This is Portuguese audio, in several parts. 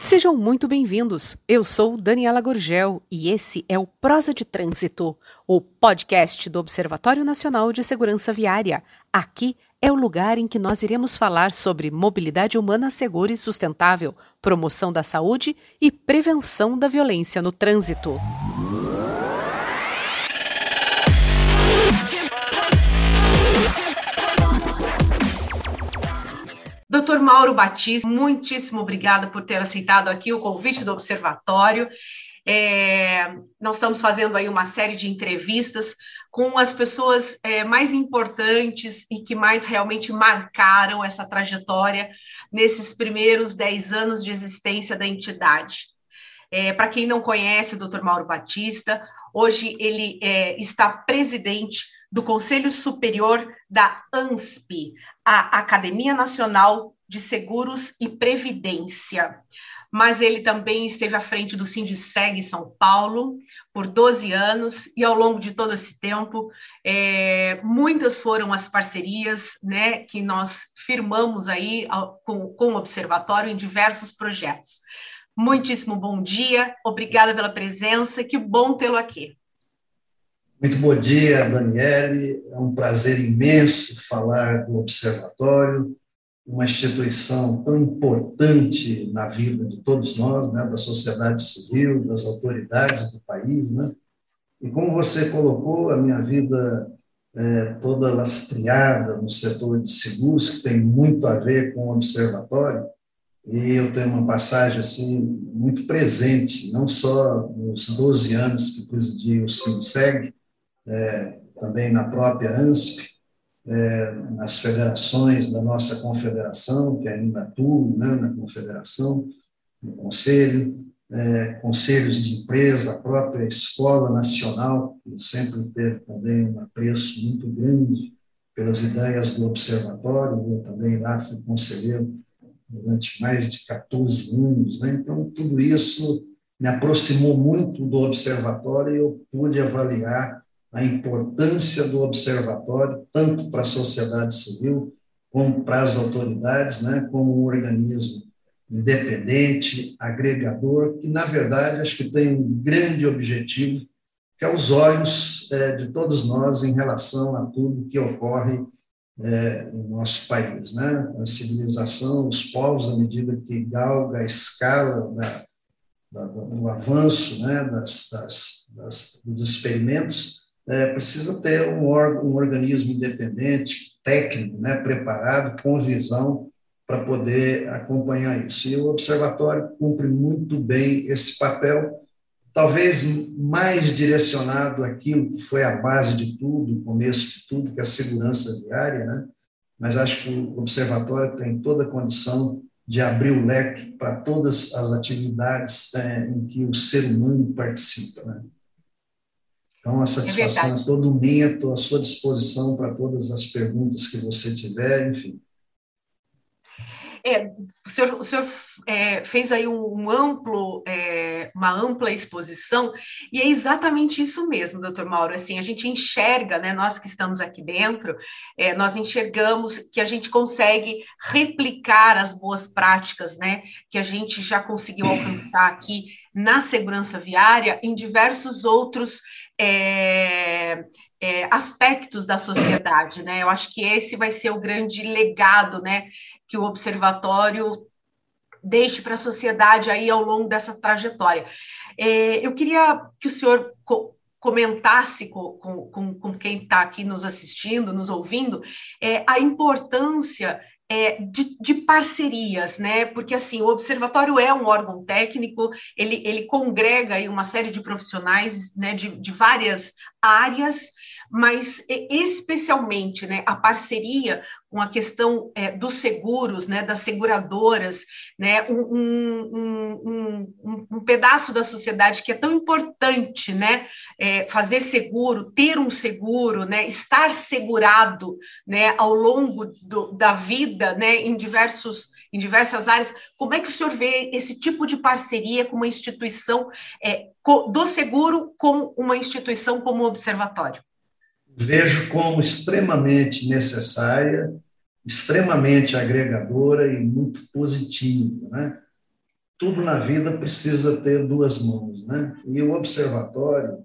Sejam muito bem-vindos. Eu sou Daniela Gorgel e esse é o Prosa de Trânsito, o podcast do Observatório Nacional de Segurança Viária. Aqui é o lugar em que nós iremos falar sobre mobilidade humana segura e sustentável, promoção da saúde e prevenção da violência no trânsito. Doutor Mauro Batista, muitíssimo obrigada por ter aceitado aqui o convite do Observatório. É, nós estamos fazendo aí uma série de entrevistas com as pessoas é, mais importantes e que mais realmente marcaram essa trajetória nesses primeiros dez anos de existência da entidade. É, Para quem não conhece o Dr. Mauro Batista, hoje ele é, está presidente do Conselho Superior da ANSP, a Academia Nacional de Seguros e Previdência. Mas ele também esteve à frente do Sindiceg São Paulo por 12 anos, e ao longo de todo esse tempo, é, muitas foram as parcerias né, que nós firmamos aí com, com o Observatório em diversos projetos. Muitíssimo bom dia, obrigada pela presença, que bom tê-lo aqui. Muito bom dia, Daniele. É um prazer imenso falar do Observatório, uma instituição tão importante na vida de todos nós, né, da sociedade civil, das autoridades do país. Né? E como você colocou, a minha vida é toda lastreada no setor de seguros, que tem muito a ver com o Observatório, e eu tenho uma passagem assim muito presente, não só nos 12 anos que presidi o SINSEG, é, também na própria ANSP, é, nas federações da nossa confederação, que ainda atuo né, na confederação, no conselho, é, conselhos de empresa, a própria Escola Nacional, que sempre teve também um apreço muito grande pelas ideias do observatório, eu também lá fui conselheiro durante mais de 14 anos, né? então tudo isso me aproximou muito do observatório e eu pude avaliar a importância do observatório, tanto para a sociedade civil, como para as autoridades, né, como um organismo independente, agregador, que, na verdade, acho que tem um grande objetivo, que é os olhos é, de todos nós em relação a tudo que ocorre é, em nosso país. Né? A civilização, os povos, à medida que galga a escala da, da, do avanço né, das, das, das, dos experimentos, é, precisa ter um, órgão, um organismo independente, técnico, né, preparado, com visão para poder acompanhar isso. E o observatório cumpre muito bem esse papel, talvez mais direcionado àquilo que foi a base de tudo, o começo de tudo, que é a segurança viária, né? mas acho que o observatório tem toda a condição de abrir o leque para todas as atividades é, em que o ser humano participa. Né? Então, a satisfação é, é todo estou à sua disposição para todas as perguntas que você tiver, enfim. É, o senhor, o senhor é, fez aí um, amplo, é, uma ampla exposição, e é exatamente isso mesmo, doutor Mauro. Assim, a gente enxerga, né, nós que estamos aqui dentro, é, nós enxergamos que a gente consegue replicar as boas práticas né, que a gente já conseguiu alcançar aqui na segurança viária em diversos outros é, é, aspectos da sociedade, né? Eu acho que esse vai ser o grande legado, né, que o observatório deixe para a sociedade aí ao longo dessa trajetória. É, eu queria que o senhor co comentasse com, com, com quem está aqui nos assistindo, nos ouvindo, é, a importância é, de, de, parcerias, né? Porque assim, o observatório é um órgão técnico, ele, ele congrega aí uma série de profissionais né, de, de várias áreas, mas especialmente né, a parceria com a questão é, dos seguros, né, das seguradoras, né, um, um, um, um, pedaço da sociedade que é tão importante, né, é, fazer seguro, ter um seguro, né, estar segurado, né, ao longo do, da vida, né, em diversos em diversas áreas. Como é que o senhor vê esse tipo de parceria com uma instituição é, do seguro com uma instituição como o observatório? Vejo como extremamente necessária, extremamente agregadora e muito positiva, né? Tudo na vida precisa ter duas mãos, né? E o observatório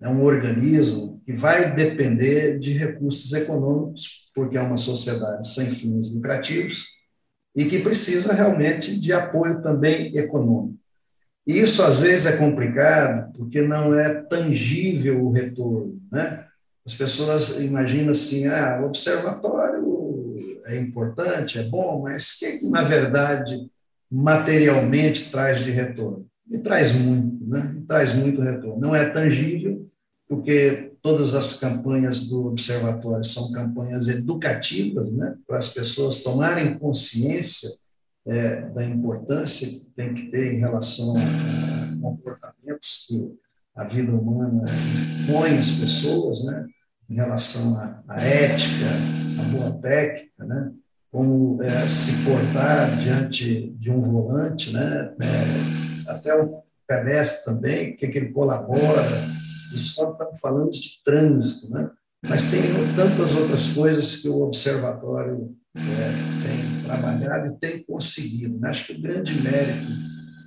é um organismo que vai depender de recursos econômicos, porque é uma sociedade sem fins lucrativos e que precisa realmente de apoio também econômico. E isso às vezes é complicado, porque não é tangível o retorno, né? As pessoas imaginam assim, ah, o observatório é importante, é bom, mas o que, que na verdade materialmente traz de retorno? E traz muito, né? E traz muito retorno. Não é tangível, porque todas as campanhas do observatório são campanhas educativas, né? Para as pessoas tomarem consciência é, da importância que tem que ter em relação a comportamentos que a vida humana impõe às pessoas, né? Em relação à, à ética, à boa técnica, né? como é, se portar diante de um volante, né? É, até o pedestre também, o que, que ele colabora, isso só estamos falando de trânsito, né? mas tem tantas outras coisas que o observatório é, tem trabalhado e tem conseguido. Né? Acho que o grande mérito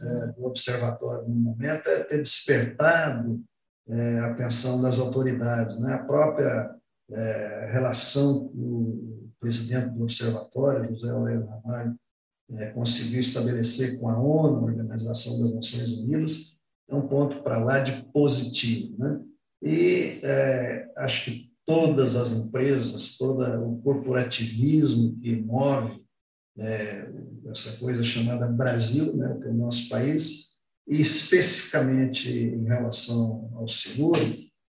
é, do observatório no momento é ter despertado é, atenção das autoridades. Né? A própria é, relação que o presidente do observatório, José Aurélio Ramalho, é, conseguiu estabelecer com a ONU, a Organização das Nações Unidas, é um ponto para lá de positivo. Né? E é, acho que todas as empresas, todo o corporativismo que move é, essa coisa chamada Brasil, né, que é o nosso país, especificamente em relação ao seguro,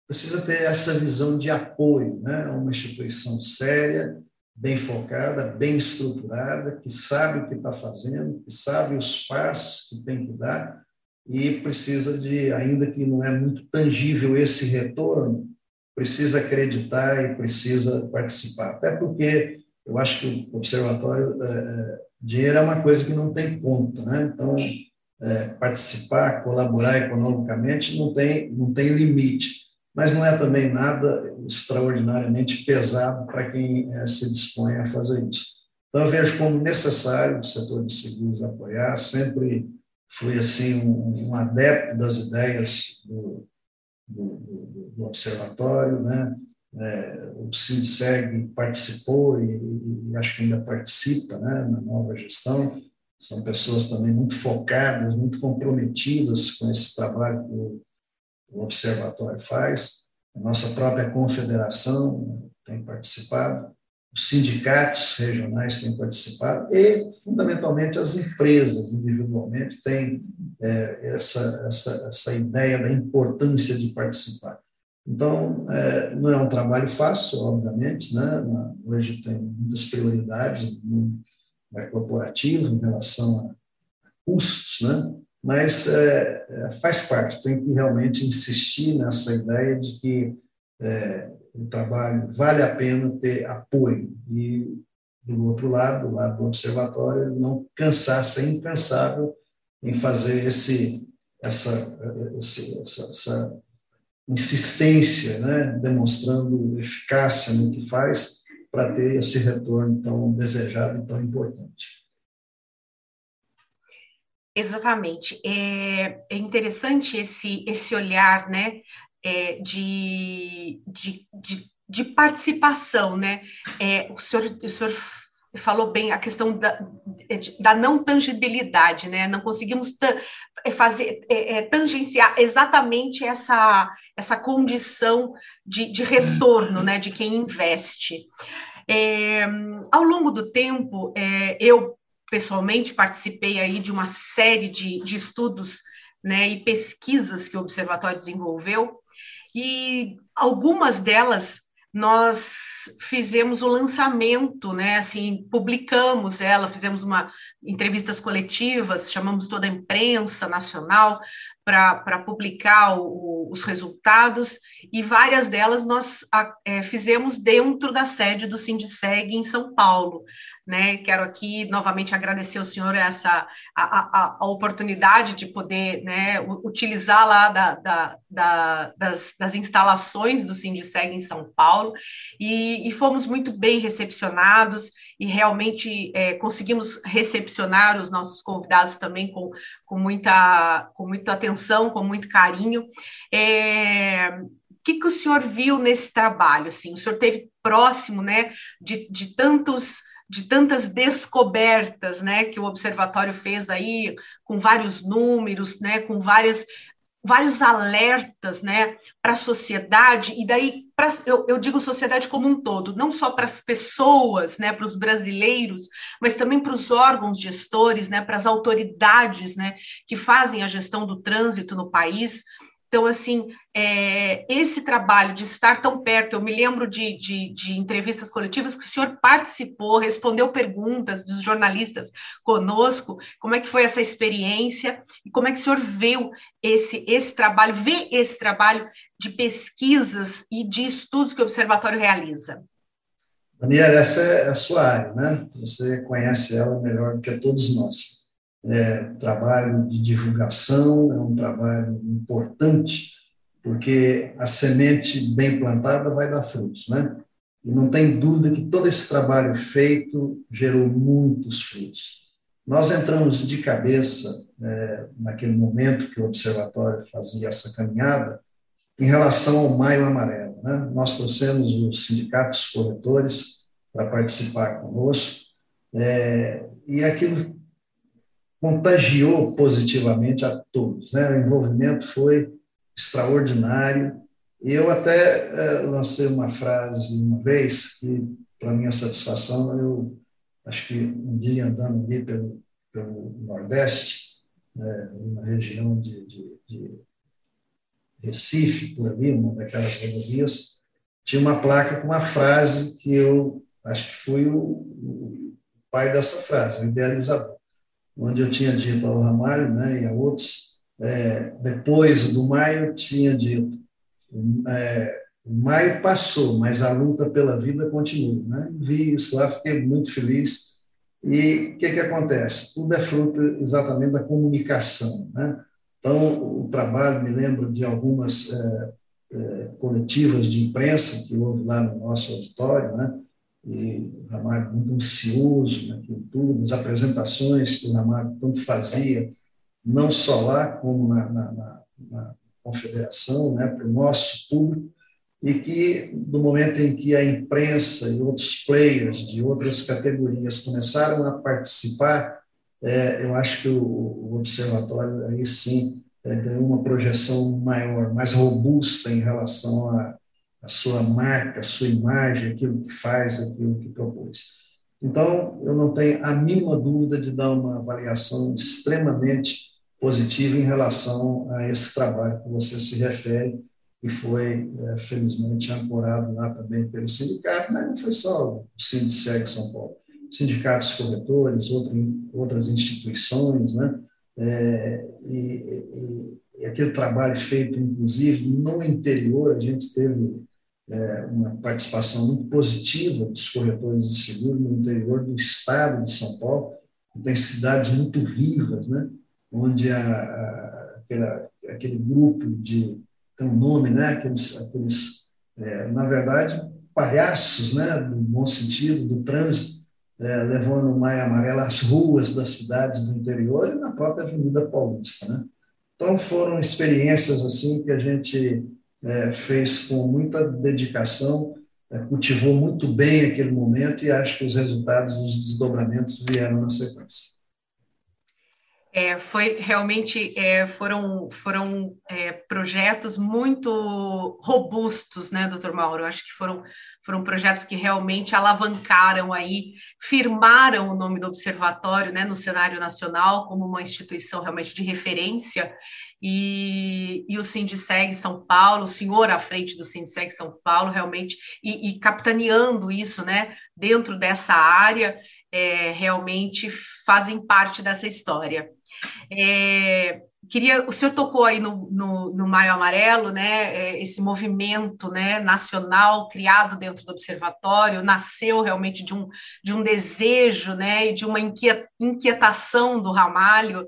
precisa ter essa visão de apoio, né, uma instituição séria, bem focada, bem estruturada, que sabe o que está fazendo, que sabe os passos que tem que dar e precisa de, ainda que não é muito tangível esse retorno, precisa acreditar e precisa participar. Até porque eu acho que o observatório, é, dinheiro é uma coisa que não tem conta, né? Então, é, participar, colaborar economicamente não tem, não tem limite, mas não é também nada extraordinariamente pesado para quem é, se dispõe a fazer isso. Então, eu vejo como necessário o setor de seguros apoiar, sempre fui assim um, um adepto das ideias do, do, do observatório, né? É, o SINSEG participou e, e, acho que ainda participa né, na nova gestão. São pessoas também muito focadas, muito comprometidas com esse trabalho que o, observatório faz. A nossa própria confederação né, tem participado, os sindicatos regionais têm participado e, fundamentalmente, as empresas individualmente têm é, essa, essa, essa ideia da importância de participar. Então, é, não é um trabalho fácil, obviamente, né? hoje tem muitas prioridades no é, corporativo em relação a custos, né? mas é, é, faz parte, tem que realmente insistir nessa ideia de que é, o trabalho vale a pena ter apoio e, do outro lado, do lado do observatório, não cansar, ser incansável em fazer esse, essa, essa, essa insistência, né, demonstrando eficácia no que faz para ter esse retorno tão desejado e tão importante. Exatamente. É, é interessante esse, esse olhar né, é, de, de, de, de, participação. Né? É, o, senhor, o senhor falou bem a questão da, da não tangibilidade, né? Não conseguimos é, fazer é, é, tangenciar exatamente essa, essa condição de, de retorno, né? De quem investe. É, ao longo do tempo, é, eu pessoalmente participei aí de uma série de, de estudos né, e pesquisas que o observatório desenvolveu, e algumas delas nós fizemos o lançamento, né? Assim, publicamos ela, fizemos uma entrevistas coletivas, chamamos toda a imprensa nacional para publicar o, os resultados e várias delas nós é, fizemos dentro da sede do Sindiceg em São Paulo, né? Quero aqui novamente agradecer ao senhor essa a, a, a oportunidade de poder né, utilizar lá da, da, da, das, das, instalações do Sindiceg em São Paulo e, e, fomos muito bem recepcionados e realmente é, conseguimos recepcionar os nossos convidados também com, com, muita, com muita atenção, com muito carinho. É, o que, que o senhor viu nesse trabalho? Assim, o senhor teve próximo né, de, de tantos de tantas descobertas, né, que o observatório fez aí com vários números, né, com várias vários alertas, né, para a sociedade e daí pra, eu, eu, digo sociedade como um todo, não só para as pessoas, né, para os brasileiros, mas também para os órgãos gestores, né, para as autoridades, né, que fazem a gestão do trânsito no país. Então, assim, é, esse trabalho de estar tão perto, eu me lembro de, de, de, entrevistas coletivas que o senhor participou, respondeu perguntas dos jornalistas conosco, como é que foi essa experiência e como é que o senhor viu esse, esse trabalho, vê esse trabalho de pesquisas e de estudos que o Observatório realiza? Daniela, essa é a sua área, né? Você conhece ela melhor do que todos nós é, trabalho de divulgação, é um trabalho importante, porque a semente bem plantada vai dar frutos, né? E não tem dúvida que todo esse trabalho feito gerou muitos frutos. Nós entramos de cabeça, é, naquele momento que o Observatório fazia essa caminhada, em relação ao Maio Amarelo. Né? Nós trouxemos os sindicatos corretores para participar conosco, é, e aquilo contagiou positivamente a todos. Né? O envolvimento foi extraordinário. E eu até eh, lancei uma frase uma vez que, para minha satisfação, eu acho que um dia andando ali pelo, pelo Nordeste, né, na região de, de, de Recife, por ali, uma daquelas rodovias, tinha uma placa com uma frase que eu acho que fui o, o pai dessa frase, o idealizador onde eu tinha dito ao Ramalho né, e a outros, é, depois do maio, tinha dito: é, o maio passou, mas a luta pela vida continua. Né? Vi isso lá, fiquei muito feliz. E o que, que acontece? Tudo é fruto exatamente da comunicação. Né? Então, o trabalho, me lembro de algumas é, é, coletivas de imprensa que houve lá no nosso auditório, né? E o Ramalho muito ansioso naquilo tudo, as apresentações que o Ramalho tanto fazia, não só lá, como na, na, na, na confederação, né, para o nosso público, e que, no momento em que a imprensa e outros players de outras categorias começaram a participar, é, eu acho que o, o observatório, aí sim, é, ganhou uma projeção maior, mais robusta em relação a, a sua marca, a sua imagem, aquilo que faz, aquilo que propôs. Então, eu não tenho a mínima dúvida de dar uma avaliação extremamente positiva em relação a esse trabalho que você se refere, e foi, é, felizmente, ancorado lá também pelo sindicato, mas não foi só o Sindiceg São Paulo, sindicatos corretores, outras instituições, né? É, e, e, e aquele trabalho feito, inclusive, no interior, a gente teve é, uma participação muito positiva dos corretores de seguro no interior do estado de São Paulo, tem cidades muito vivas, né? onde a, a, aquela, aquele grupo de, tem um nome, né? aqueles, aqueles é, na verdade, palhaços, né? no bom sentido, do trânsito, é, levando o Maia Amarela às ruas das cidades do interior e na própria Avenida Paulista. Né? Então, foram experiências assim que a gente é, fez com muita dedicação, é, cultivou muito bem aquele momento e acho que os resultados, os desdobramentos vieram na sequência. É, foi realmente é, foram foram é, projetos muito robustos, né, doutor Mauro? Eu acho que foram foram projetos que realmente alavancaram aí, firmaram o nome do observatório, né, no cenário nacional como uma instituição realmente de referência e, e o Sindiceg São Paulo, o senhor à frente do Sindiceg São Paulo, realmente, e, e capitaneando isso, né, dentro dessa área, é, realmente fazem parte dessa história. É, queria, o senhor tocou aí no, no, no Maio Amarelo, né? É, esse movimento, né, nacional criado dentro do observatório nasceu realmente de um, de um desejo, né, e de uma inquietação do Ramalho.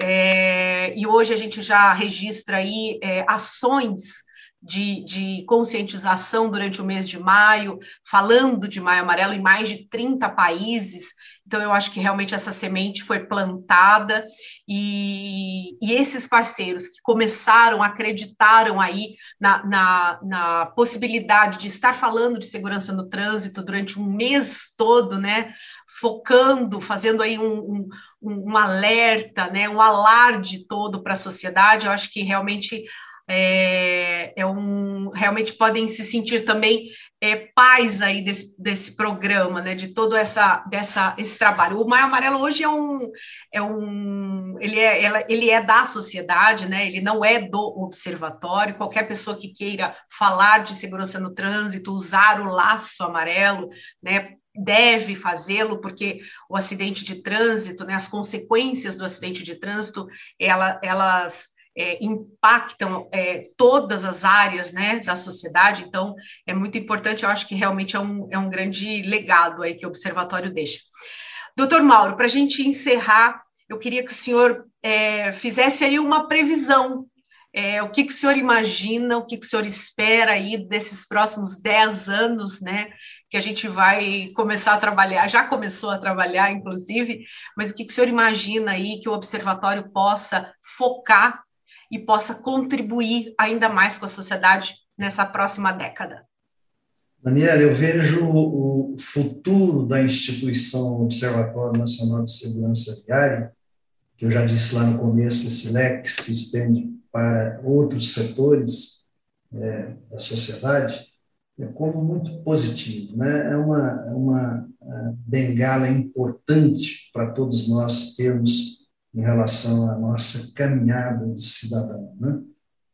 É, e hoje a gente já registra aí é, ações de, de, conscientização durante o mês de maio, falando de Maio Amarelo em mais de 30 países. Então, eu acho que realmente essa semente foi plantada e, e esses parceiros que começaram, acreditaram aí na, na, na, possibilidade de estar falando de segurança no trânsito durante um mês todo, né? Focando, fazendo aí um, um, um alerta, né? Um alarde todo para a sociedade. Eu acho que realmente é, é um, realmente podem se sentir também é, pais aí desse, desse programa, né, de todo essa, dessa, esse trabalho. O Maio Amarelo hoje é um, é um ele, é, ela, ele é da sociedade, né, ele não é do observatório, qualquer pessoa que queira falar de segurança no trânsito, usar o laço amarelo, né, deve fazê-lo, porque o acidente de trânsito, né, as consequências do acidente de trânsito, ela, elas é, impactam é, todas as áreas né, da sociedade, então é muito importante, eu acho que realmente é um, é um grande legado aí que o Observatório deixa. Doutor Mauro, para a gente encerrar, eu queria que o senhor é, fizesse aí uma previsão. É, o que, que o senhor imagina, o que, que o senhor espera aí desses próximos 10 anos, né? Que a gente vai começar a trabalhar, já começou a trabalhar, inclusive, mas o que, que o senhor imagina aí que o observatório possa focar e possa contribuir ainda mais com a sociedade nessa próxima década. Daniela, eu vejo o futuro da instituição Observatório Nacional de Segurança Viária, que eu já disse lá no começo, esse leque se estende para outros setores é, da sociedade, é como muito positivo. Né? É uma, é uma é, bengala importante para todos nós termos em relação à nossa caminhada de cidadão. Né?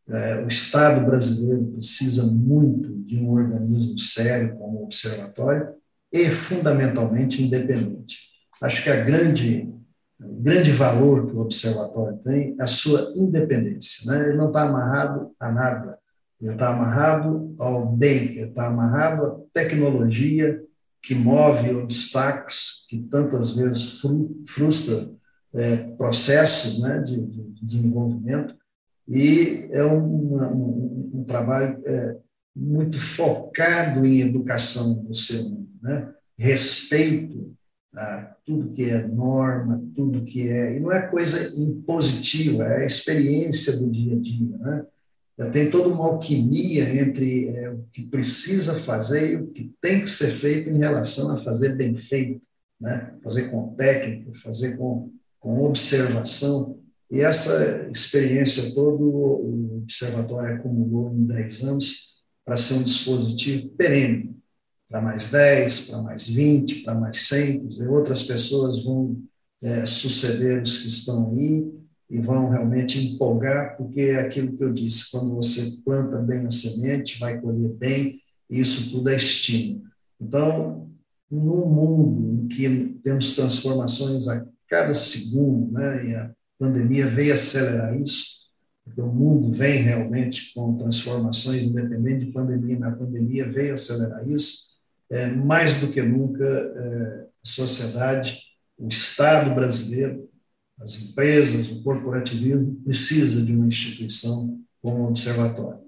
É, o Estado brasileiro precisa muito de um organismo sério como o Observatório e, fundamentalmente, independente. Acho que a grande, o grande valor que o Observatório tem é a sua independência. Né? Ele não está amarrado a nada, ele está amarrado ao bem, ele está amarrado à tecnologia que move obstáculos, que tantas vezes frustra é, processos né, de, de, desenvolvimento, e é um, um, um trabalho é, muito focado em educação do ser humano, né? respeito a tudo que é norma, tudo que é. E não é coisa impositiva, é a experiência do dia a dia. Né? Tem toda uma alquimia entre é, o que precisa fazer e o que tem que ser feito em relação a fazer bem feito, né? fazer com técnica, fazer com com observação. E essa experiência toda o Observatório acumulou em 10 anos para ser um dispositivo perene, para mais 10, para mais 20, para mais 100, dizer, outras pessoas vão é, suceder os que estão aí e vão realmente empolgar, porque é aquilo que eu disse, quando você planta bem a semente, vai colher bem, isso tudo é estímulo. Então, num mundo em que temos transformações cada segundo, né? E a pandemia veio acelerar isso, porque o mundo vem realmente com transformações, independente de pandemia, mas a pandemia veio acelerar isso. É, mais do que nunca, é, a sociedade, o Estado brasileiro, as empresas, o corporativismo, precisa de uma instituição como o Observatório.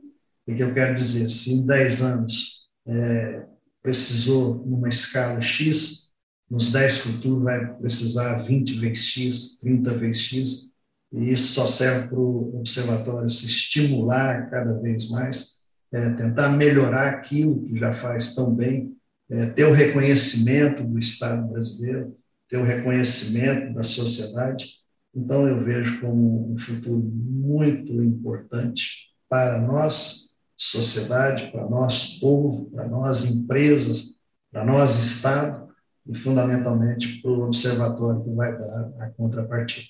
O que eu quero dizer? Se em 10 anos é, precisou, numa escala X, nos 10 futuros vai precisar 20 vezes X, 30 vezes X, e isso só serve para o observatório se estimular cada vez mais, é, tentar melhorar aquilo que já faz tão bem, é, ter o reconhecimento do Estado brasileiro, ter o reconhecimento da sociedade. Então, eu vejo como um futuro muito importante para nós, sociedade, para nós, povo, para nós, empresas, para nós, Estado, e fundamentalmente para o observatório que vai dar a contrapartida.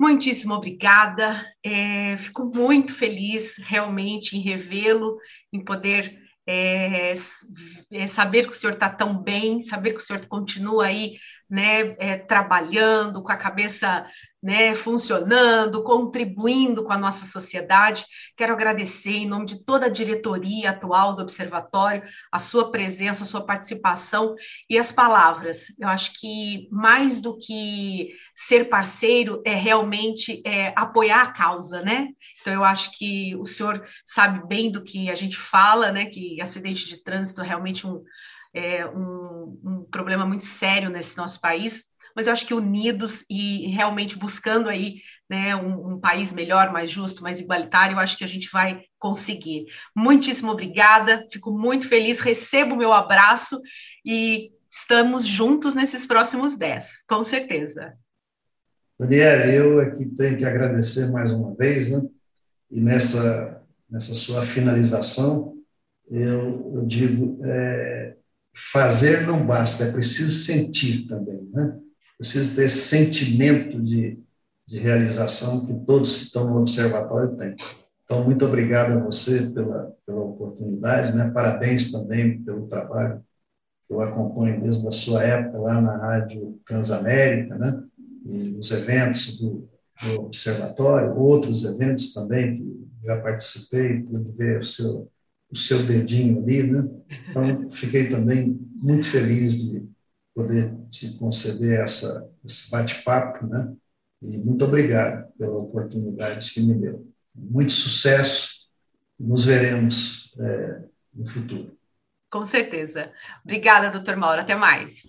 Muitíssimo obrigada. É, fico muito feliz realmente em revê-lo, em poder é, é, saber que o senhor está tão bem, saber que o senhor continua aí, né, é, trabalhando com a cabeça né, funcionando, contribuindo com a nossa sociedade. Quero agradecer, em nome de toda a diretoria atual do Observatório, a sua presença, a sua participação e as palavras. Eu acho que mais do que ser parceiro é realmente é, apoiar a causa, né? Então, eu acho que o senhor sabe bem do que a gente fala, né? Que acidente de trânsito é realmente um, é, um, um problema muito sério nesse nosso país mas eu acho que unidos e realmente buscando aí né, um, um, país melhor, mais justo, mais igualitário, eu acho que a gente vai conseguir. Muitíssimo obrigada, fico muito feliz, recebo o meu abraço e estamos juntos nesses próximos dez, com certeza. Daniela, eu aqui tenho que agradecer mais uma vez, né? E nessa, nessa sua finalização, eu, eu digo, é, fazer não basta, é preciso sentir também, né? Preciso ter esse sentimento de, de realização que todos que estão no observatório têm. Então, muito obrigado a você pela, pela oportunidade, né? parabéns também pelo trabalho que eu acompanho desde a sua época lá na Rádio Transamérica, né? e os eventos do, do observatório, outros eventos também que já participei, pude ver o seu, o seu dedinho ali, né? Então, fiquei também muito feliz de poder te conceder essa, esse bate-papo, né? E muito obrigado pela oportunidade que me deu. Muito sucesso e nos veremos é, no futuro. Com certeza. Obrigada, doutor Mauro. Até mais.